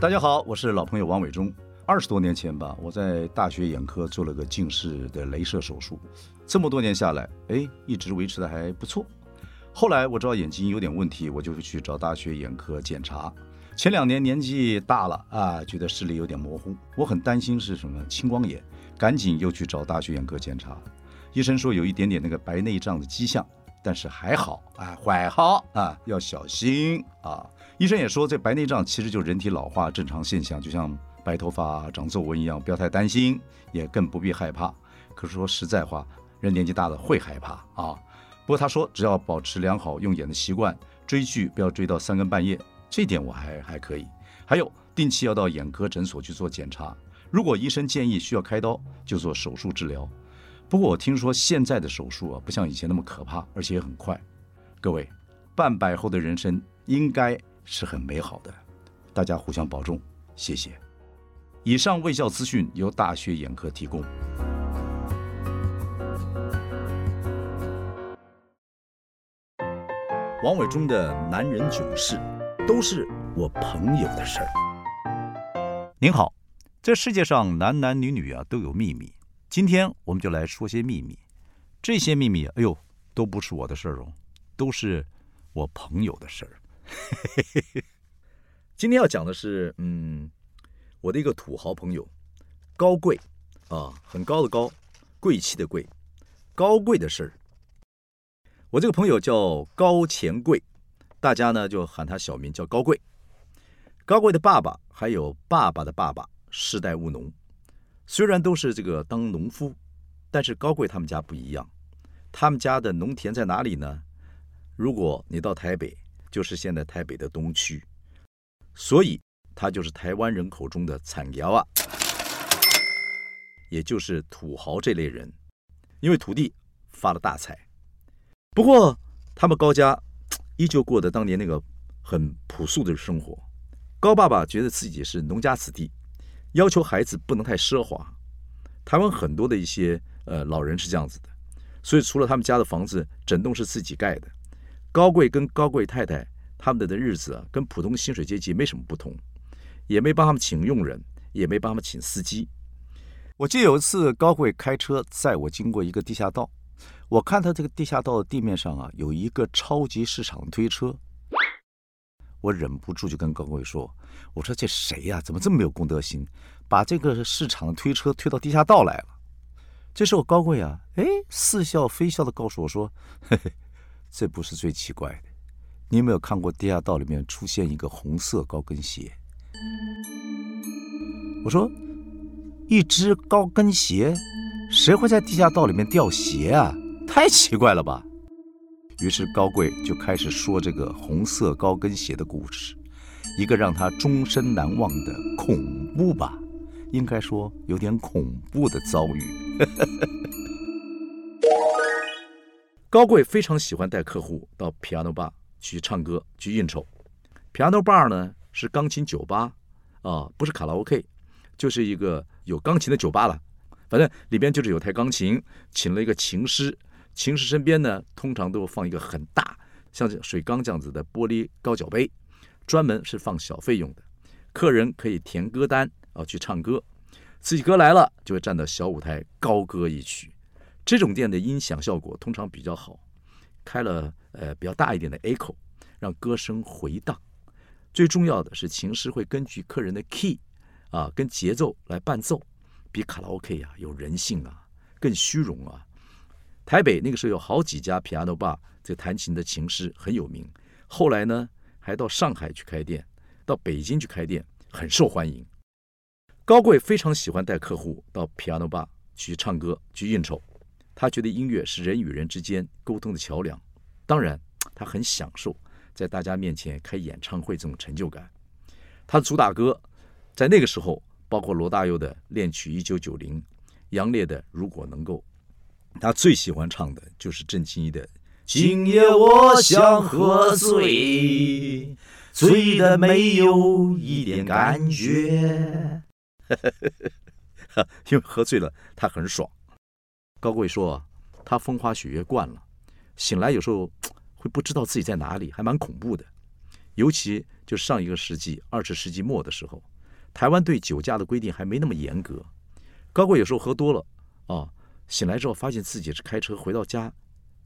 大家好，我是老朋友王伟忠。二十多年前吧，我在大学眼科做了个近视的镭射手术，这么多年下来，哎，一直维持的还不错。后来我知道眼睛有点问题，我就去找大学眼科检查。前两年年纪大了啊，觉得视力有点模糊，我很担心是什么青光眼，赶紧又去找大学眼科检查。医生说有一点点那个白内障的迹象，但是还好啊，还好啊，要小心啊。医生也说这白内障其实就是人体老化正常现象，就像白头发、长皱纹一样，不要太担心，也更不必害怕。可是说实在话，人年纪大了会害怕啊。不过他说只要保持良好用眼的习惯，追剧不要追到三更半夜。这点我还还可以，还有定期要到眼科诊所去做检查。如果医生建议需要开刀，就做手术治疗。不过我听说现在的手术啊，不像以前那么可怕，而且也很快。各位，半百后的人生应该是很美好的，大家互相保重，谢谢。以上卫校资讯由大学眼科提供。王伟忠的男人囧事。都是我朋友的事儿。您好，这世界上男男女女啊都有秘密，今天我们就来说些秘密。这些秘密，哎呦，都不是我的事儿哦，都是我朋友的事儿。今天要讲的是，嗯，我的一个土豪朋友，高贵啊，很高的高，贵气的贵，高贵的事儿。我这个朋友叫高钱贵。大家呢就喊他小名叫高贵。高贵的爸爸还有爸爸的爸爸世代务农，虽然都是这个当农夫，但是高贵他们家不一样。他们家的农田在哪里呢？如果你到台北，就是现在台北的东区，所以他就是台湾人口中的产窑啊，也就是土豪这类人，因为土地发了大财。不过他们高家。依旧过得当年那个很朴素的生活。高爸爸觉得自己是农家子弟，要求孩子不能太奢华。台湾很多的一些呃老人是这样子的，所以除了他们家的房子整栋是自己盖的，高贵跟高贵太太他们的日子啊，跟普通薪水阶级没什么不同，也没帮他们请佣人，也没帮他们请司机。我记得有一次高贵开车载我经过一个地下道。我看他这个地下道的地面上啊，有一个超级市场推车，我忍不住就跟高贵说：“我说这谁呀？怎么这么没有公德心，把这个市场推车推到地下道来了？”这时候高贵啊，哎，似笑非笑的告诉我说：“嘿嘿，这不是最奇怪的，你有没有看过地下道里面出现一个红色高跟鞋？”我说：“一只高跟鞋，谁会在地下道里面掉鞋啊？”太奇怪了吧！于是高贵就开始说这个红色高跟鞋的故事，一个让他终身难忘的恐怖吧，应该说有点恐怖的遭遇。高贵非常喜欢带客户到 piano bar 去唱歌、去应酬。piano bar 呢是钢琴酒吧啊，不是卡拉 OK，就是一个有钢琴的酒吧了。反正里边就是有台钢琴，请了一个琴师。琴师身边呢，通常都放一个很大，像水缸这样子的玻璃高脚杯，专门是放小费用的。客人可以填歌单啊，去唱歌。自己歌来了，就会站到小舞台高歌一曲。这种店的音响效果通常比较好，开了呃比较大一点的 echo，让歌声回荡。最重要的是，琴师会根据客人的 key 啊跟节奏来伴奏，比卡拉 OK 呀有人性啊，更虚荣啊。台北那个时候有好几家 piano bar，这弹琴的琴师很有名。后来呢，还到上海去开店，到北京去开店，很受欢迎。高贵非常喜欢带客户到 piano bar 去唱歌、去应酬。他觉得音乐是人与人之间沟通的桥梁。当然，他很享受在大家面前开演唱会这种成就感。他的主打歌在那个时候包括罗大佑的《恋曲一九九零》，杨烈的《如果能够》。他最喜欢唱的就是郑清怡的《今夜我想喝醉，醉的没有一点感觉》，因为喝醉了他很爽。高贵说他风花雪月惯了，醒来有时候会不知道自己在哪里，还蛮恐怖的。尤其就上一个世纪二十世纪末的时候，台湾对酒驾的规定还没那么严格。高贵有时候喝多了啊，醒来之后发现自己是开车回到家，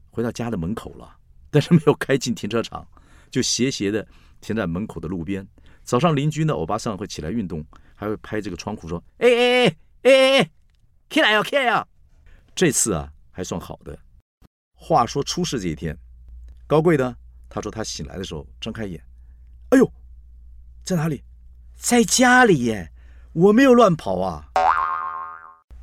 回到家的门口了，但是没有开进停车场，就斜斜的停在门口的路边。早上邻居呢，欧巴桑会起来运动，还会拍这个窗户说：“哎哎哎哎哎，起来呀起来呀！”这次啊还算好的。话说出事这一天，高贵呢，他说他醒来的时候睁开眼，哎呦，在哪里？在家里耶，我没有乱跑啊。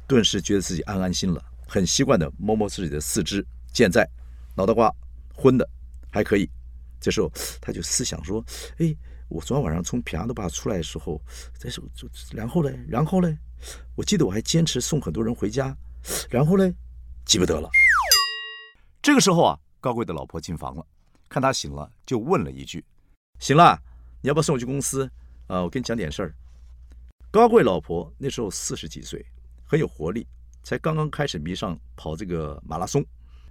顿时觉得自己安安心了，很习惯的摸摸自己的四肢，健在，脑袋瓜昏的还可以。这时候他就思想说：“哎，我昨天晚上从平安的坝出来的时候，这时候就然后嘞，然后嘞，我记得我还坚持送很多人回家，然后呢，记不得了。”这个时候啊，高贵的老婆进房了，看他醒了，就问了一句：“醒了，你要不要送我去公司？啊，我跟你讲点事儿。”高贵老婆那时候四十几岁，很有活力，才刚刚开始迷上跑这个马拉松，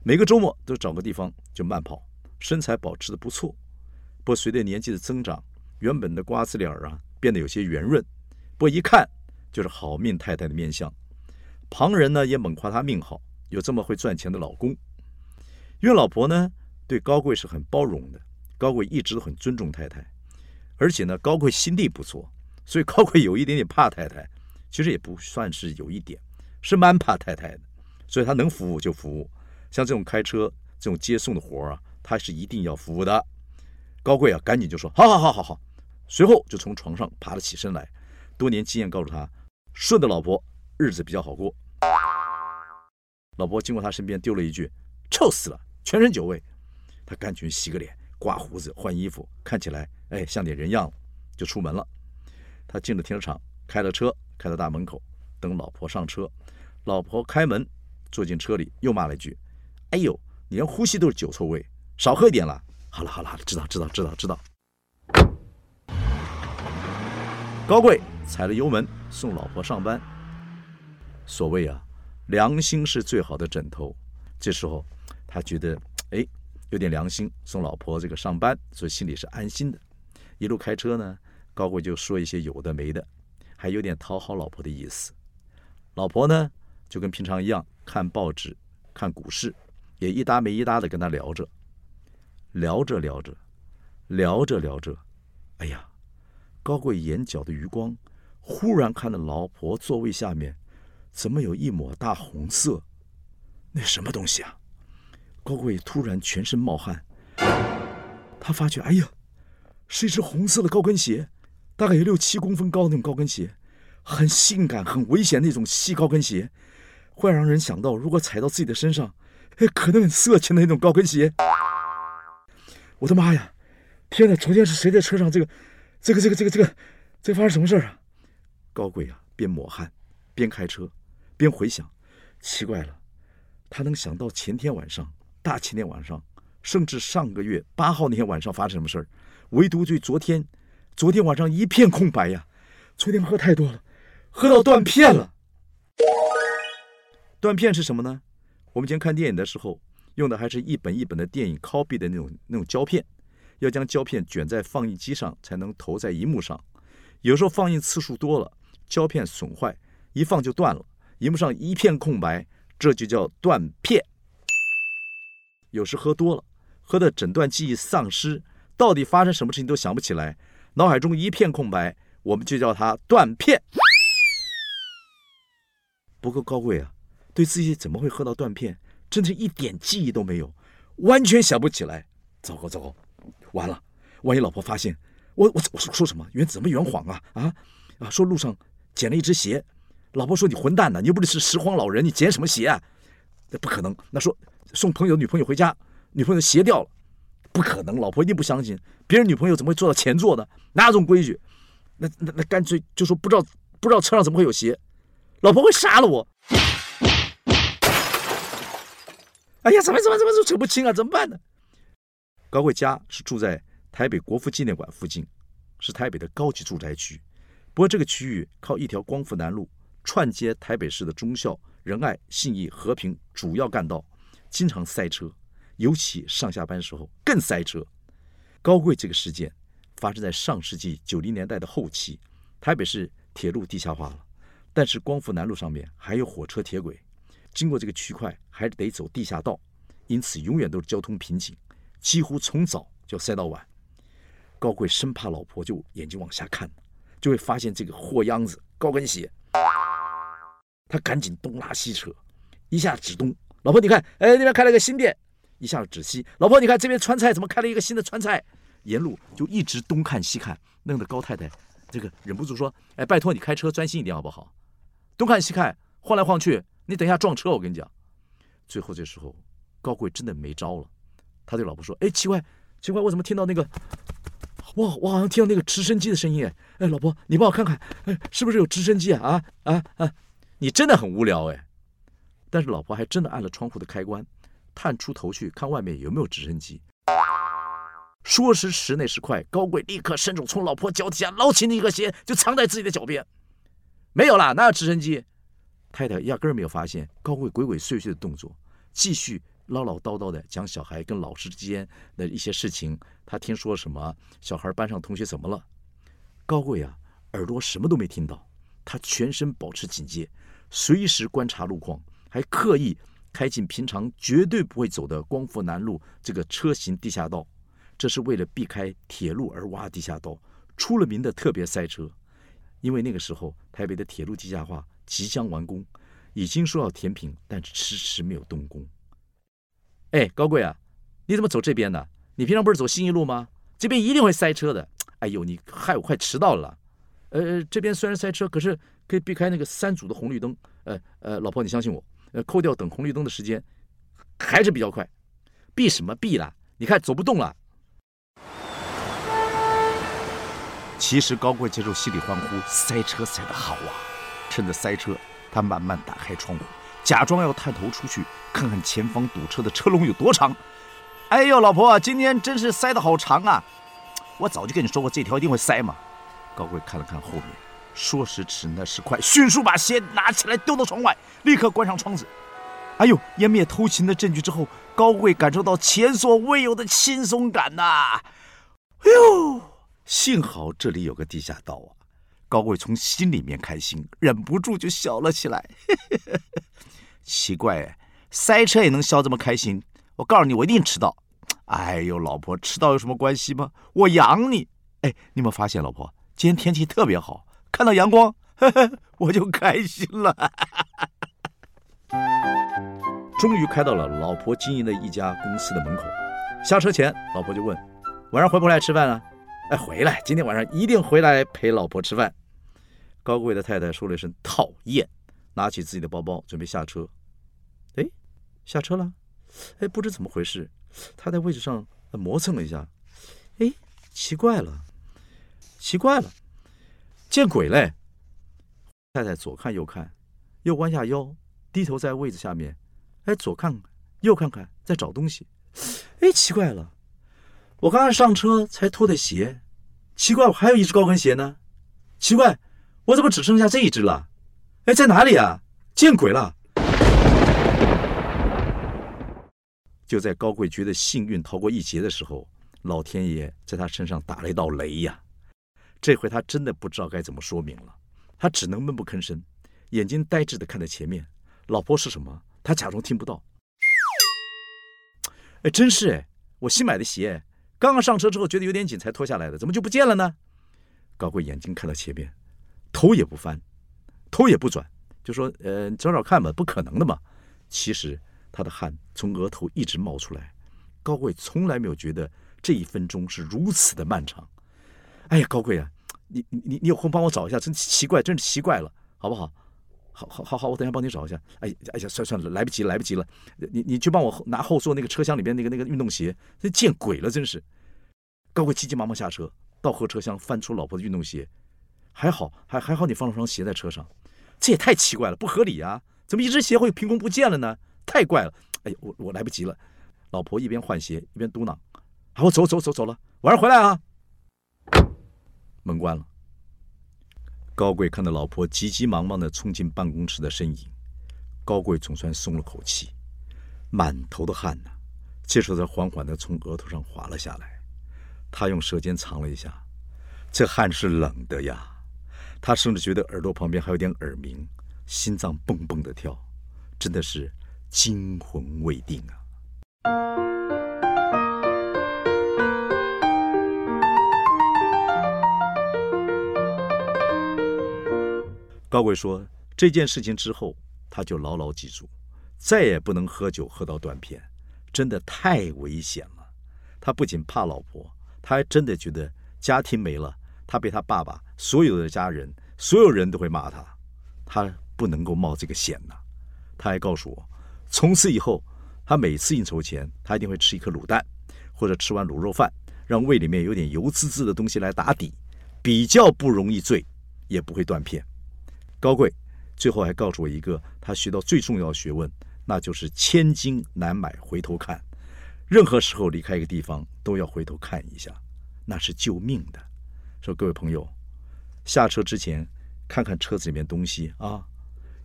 每个周末都找个地方就慢跑，身材保持的不错。不过随着年纪的增长，原本的瓜子脸啊变得有些圆润，不过一看就是好命太太的面相。旁人呢也猛夸她命好，有这么会赚钱的老公。因为老婆呢对高贵是很包容的，高贵一直都很尊重太太，而且呢高贵心地不错，所以高贵有一点点怕太太，其实也不算是有一点，是蛮怕太太的，所以他能服务就服务，像这种开车这种接送的活啊，他是一定要服务的。高贵啊赶紧就说好好好好好，随后就从床上爬了起身来，多年经验告诉他，顺的老婆日子比较好过。老婆经过他身边丢了一句，臭死了。全身酒味，他赶紧洗个脸、刮胡子、换衣服，看起来哎像点人样了，就出门了。他进了停车场，开了车，开到大门口，等老婆上车。老婆开门，坐进车里，又骂了一句：“哎呦，你连呼吸都是酒臭味，少喝一点了。”好了好了，知道知道知道知道。高贵踩了油门送老婆上班。所谓啊，良心是最好的枕头。这时候。他觉得哎，有点良心，送老婆这个上班，所以心里是安心的。一路开车呢，高贵就说一些有的没的，还有点讨好老婆的意思。老婆呢，就跟平常一样看报纸、看股市，也一搭没一搭的跟他聊着，聊着聊着，聊着聊着，哎呀，高贵眼角的余光忽然看到老婆座位下面怎么有一抹大红色？那什么东西啊？高贵突然全身冒汗，他发觉，哎呀，是一只红色的高跟鞋，大概有六七公分高的那种高跟鞋，很性感、很危险那种细高跟鞋，会让人想到，如果踩到自己的身上，哎，可能很色情的那种高跟鞋。我的妈呀！天哪！昨天是谁在车上？这个，这个，这个，这个，这个，这发生什么事儿啊？高贵啊，边抹汗，边开车，边回想，奇怪了，他能想到前天晚上。大前天晚上，甚至上个月八号那天晚上发生什么事儿？唯独对昨天，昨天晚上一片空白呀！昨天喝太多了，喝到断片了。断片是什么呢？我们以前看电影的时候，用的还是一本一本的电影 copy 的那种那种胶片，要将胶片卷在放映机上才能投在荧幕上。有时候放映次数多了，胶片损坏，一放就断了，荧幕上一片空白，这就叫断片。有时喝多了，喝的整段记忆丧失，到底发生什么事情都想不起来，脑海中一片空白，我们就叫它断片。不够高贵啊，对自己怎么会喝到断片，真是一点记忆都没有，完全想不起来。糟糕糟糕，完了，万一老婆发现我我我说什么圆怎么圆谎啊啊啊！说路上捡了一只鞋，老婆说你混蛋呢，你又不是拾荒老人，你捡什么鞋啊？那不可能，那说。送朋友女朋友回家，女朋友鞋掉了，不可能，老婆一定不相信。别人女朋友怎么会坐到前座的？哪有这种规矩？那那那干脆就说不知道，不知道车上怎么会有鞋。老婆会杀了我。哎呀，怎么怎么怎么都扯不清啊？怎么办呢？高贵家是住在台北国父纪念馆附近，是台北的高级住宅区。不过这个区域靠一条光复南路串接台北市的忠孝、仁爱、信义、和平主要干道。经常塞车，尤其上下班时候更塞车。高贵这个事件发生在上世纪九零年代的后期。台北市铁路地下化了，但是光复南路上面还有火车铁轨，经过这个区块还得走地下道，因此永远都是交通瓶颈，几乎从早就塞到晚。高贵生怕老婆就眼睛往下看，就会发现这个货秧子高跟鞋，他赶紧东拉西扯，一下指东，老婆你看，哎那边开了个新店，一下子指西，老婆你看这边川菜怎么开了一个新的川菜，沿路就一直东看西看，弄得高太太。这个忍不住说：“哎，拜托你开车专心一点好不好？东看西看，晃来晃去，你等一下撞车！我跟你讲。”最后这时候，高贵真的没招了，他对老婆说：“哎，奇怪，奇怪，我怎么听到那个……哇，我好像听到那个直升机的声音！哎，哎，老婆，你帮我看看，哎，是不是有直升机啊？啊啊啊！你真的很无聊哎。”但是老婆还真的按了窗户的开关，探出头去看外面有没有直升机。说时迟，那时快，高贵立刻伸手从老婆脚底下捞起那个鞋，就藏在自己的脚边。没有啦，哪有直升机？太太压根儿没有发现高贵鬼鬼祟祟的动作，继续唠唠叨叨的讲小孩跟老师之间的一些事情。他听说什么？小孩班上同学怎么了？高贵啊，耳朵什么都没听到。他全身保持警戒，随时观察路况，还刻意开进平常绝对不会走的光复南路这个车行地下道。这是为了避开铁路而挖地下道，出了名的特别塞车。因为那个时候台北的铁路地下化即将完工，已经说要填平，但是迟迟没有动工。哎，高贵啊，你怎么走这边呢？你平常不是走新一路吗？这边一定会塞车的。哎呦，你害我快迟到了。呃，这边虽然塞车，可是可以避开那个三组的红绿灯。呃呃，老婆你相信我，呃，扣掉等红绿灯的时间，还是比较快。避什么避啦？你看走不动了。其实高贵接受心里欢呼，塞车塞得好啊！趁着塞车，他慢慢打开窗户，假装要探头出去看看前方堵车的车龙有多长。哎呦，老婆，今天真是塞得好长啊！我早就跟你说过，这条一定会塞嘛。高贵看了看后面，说时迟，那时快，迅速把鞋拿起来丢到窗外，立刻关上窗子。哎呦，湮灭偷情的证据之后，高贵感受到前所未有的轻松感呐！哎呦！幸好这里有个地下道啊！高贵从心里面开心，忍不住就笑了起来。奇怪，塞车也能笑这么开心？我告诉你，我一定迟到。哎呦，老婆，迟到有什么关系吗？我养你。哎，你有没有发现，老婆，今天天气特别好，看到阳光，我就开心了。终于开到了老婆经营的一家公司的门口。下车前，老婆就问：“晚上回不回来吃饭啊？”哎，回来！今天晚上一定回来陪老婆吃饭。高贵的太太说了一声“讨厌”，拿起自己的包包准备下车。哎，下车了。哎，不知怎么回事，他在位置上磨蹭了一下。哎，奇怪了，奇怪了，见鬼嘞！太太左看右看，又弯下腰，低头在位子下面，哎，左看看右看看，在找东西。哎，奇怪了。我刚刚上车才脱的鞋，奇怪，我还有一只高跟鞋呢。奇怪，我怎么只剩下这一只了？哎，在哪里啊？见鬼了！就在高贵觉得幸运逃过一劫的时候，老天爷在他身上打了一道雷呀！这回他真的不知道该怎么说明了，他只能闷不吭声，眼睛呆滞的看着前面。老婆是什么？他假装听不到。哎，真是哎，我新买的鞋。刚刚上车之后觉得有点紧，才脱下来的，怎么就不见了呢？高贵眼睛看到前面，头也不翻，头也不转，就说：“呃，找找看吧，不可能的嘛。”其实他的汗从额头一直冒出来。高贵从来没有觉得这一分钟是如此的漫长。哎呀，高贵啊，你你你有空帮我找一下，真奇怪，真是奇怪了，好不好？好好好好，我等下帮你找一下。哎哎呀，算算了，来不及来不及了。你你去帮我拿后座那个车厢里边那个那个运动鞋，这见鬼了，真是。高贵急急忙忙下车，到后车厢翻出老婆的运动鞋，还好还还好，你放了双鞋在车上，这也太奇怪了，不合理啊！怎么一只鞋会凭空不见了呢？太怪了！哎呀，我我来不及了。老婆一边换鞋一边嘟囔：“好，我走走走走了，晚上回来啊。”门关了。高贵看到老婆急急忙忙的冲进办公室的身影，高贵总算松了口气，满头的汗呐，接着才缓缓的从额头上滑了下来。他用舌尖尝了一下，这汗是冷的呀。他甚至觉得耳朵旁边还有点耳鸣，心脏蹦蹦的跳，真的是惊魂未定啊。高贵说这件事情之后，他就牢牢记住，再也不能喝酒喝到断片，真的太危险了。他不仅怕老婆，他还真的觉得家庭没了，他被他爸爸所有的家人，所有人都会骂他，他不能够冒这个险呐。他还告诉我，从此以后，他每次应酬前，他一定会吃一颗卤蛋，或者吃完卤肉饭，让胃里面有点油滋滋的东西来打底，比较不容易醉，也不会断片。高贵最后还告诉我一个他学到最重要的学问，那就是千金难买回头看。任何时候离开一个地方，都要回头看一下，那是救命的。说各位朋友，下车之前看看车子里面东西啊，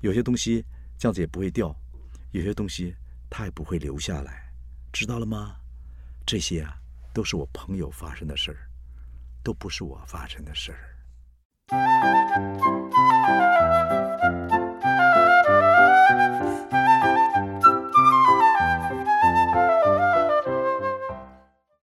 有些东西这样子也不会掉，有些东西它也不会留下来，知道了吗？这些啊都是我朋友发生的事儿，都不是我发生的事儿。